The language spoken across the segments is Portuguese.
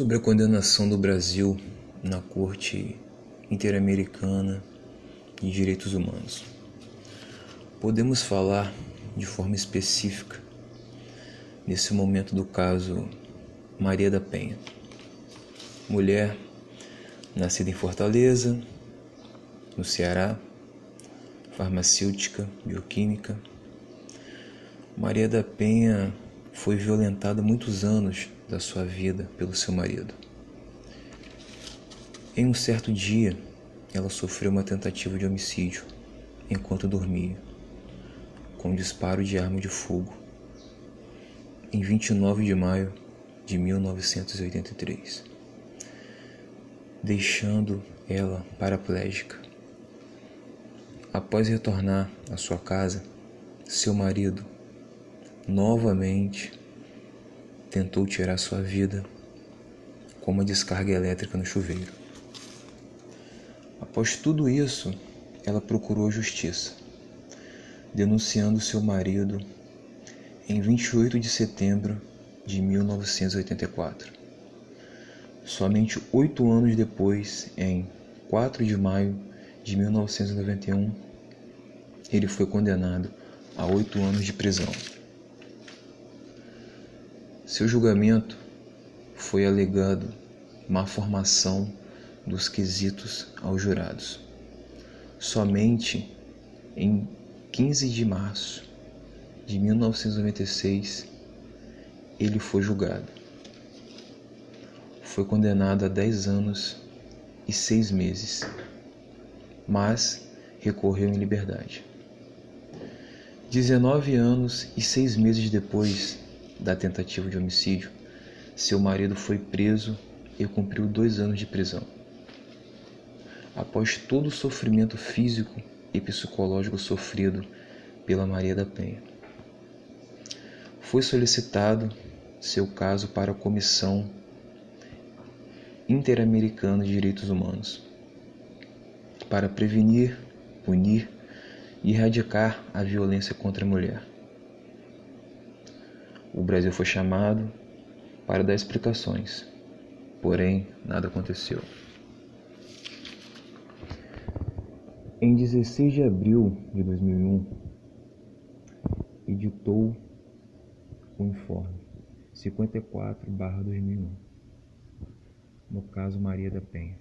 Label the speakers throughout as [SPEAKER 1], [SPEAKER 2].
[SPEAKER 1] sobre a condenação do Brasil na Corte Interamericana de Direitos Humanos. Podemos falar de forma específica nesse momento do caso Maria da Penha, mulher nascida em Fortaleza, no Ceará, farmacêutica, bioquímica. Maria da Penha foi violentada muitos anos da sua vida pelo seu marido. Em um certo dia, ela sofreu uma tentativa de homicídio enquanto dormia, com um disparo de arma de fogo, em 29 de maio de 1983, deixando ela paraplégica. Após retornar à sua casa, seu marido novamente tentou tirar sua vida com uma descarga elétrica no chuveiro. Após tudo isso, ela procurou justiça, denunciando seu marido em 28 de setembro de 1984. Somente oito anos depois, em 4 de maio de 1991, ele foi condenado a oito anos de prisão. Seu julgamento foi alegado má formação dos quesitos aos jurados. Somente em 15 de março de 1996 ele foi julgado. Foi condenado a 10 anos e 6 meses, mas recorreu em liberdade. 19 anos e 6 meses depois da tentativa de homicídio, seu marido foi preso e cumpriu dois anos de prisão. Após todo o sofrimento físico e psicológico sofrido pela Maria da Penha, foi solicitado seu caso para a Comissão Interamericana de Direitos Humanos para prevenir, punir e erradicar a violência contra a mulher o Brasil foi chamado para dar explicações, porém nada aconteceu. Em 16 de abril de 2001, editou o informe 54/2001, no caso Maria da Penha.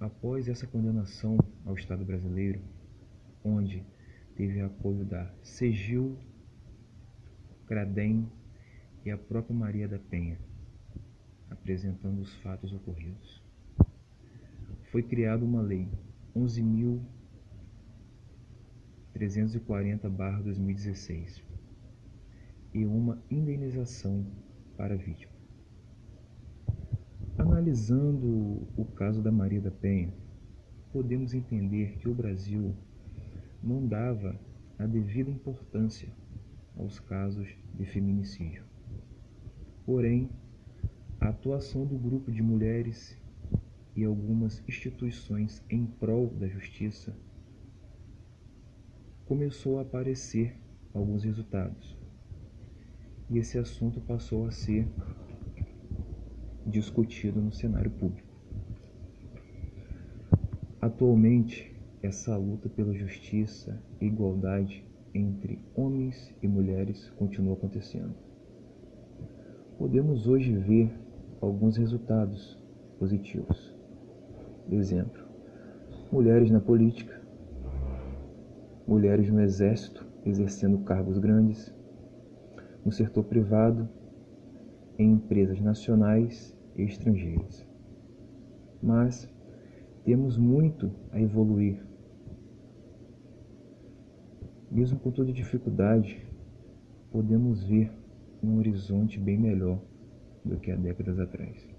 [SPEAKER 1] Após essa condenação ao Estado brasileiro, onde teve apoio da CEGIL Cradem e a própria Maria da Penha, apresentando os fatos ocorridos. Foi criada uma lei 11.340-2016 e uma indenização para a vítima. Analisando o caso da Maria da Penha, podemos entender que o Brasil não dava a devida importância aos casos de feminicídio. Porém, a atuação do grupo de mulheres e algumas instituições em prol da justiça começou a aparecer alguns resultados. E esse assunto passou a ser discutido no cenário público. Atualmente, essa luta pela justiça e igualdade entre homens e mulheres continua acontecendo. Podemos hoje ver alguns resultados positivos. Exemplo: mulheres na política, mulheres no exército exercendo cargos grandes, no setor privado, em empresas nacionais e estrangeiras. Mas temos muito a evoluir mesmo com toda dificuldade, podemos ver um horizonte bem melhor do que há décadas atrás.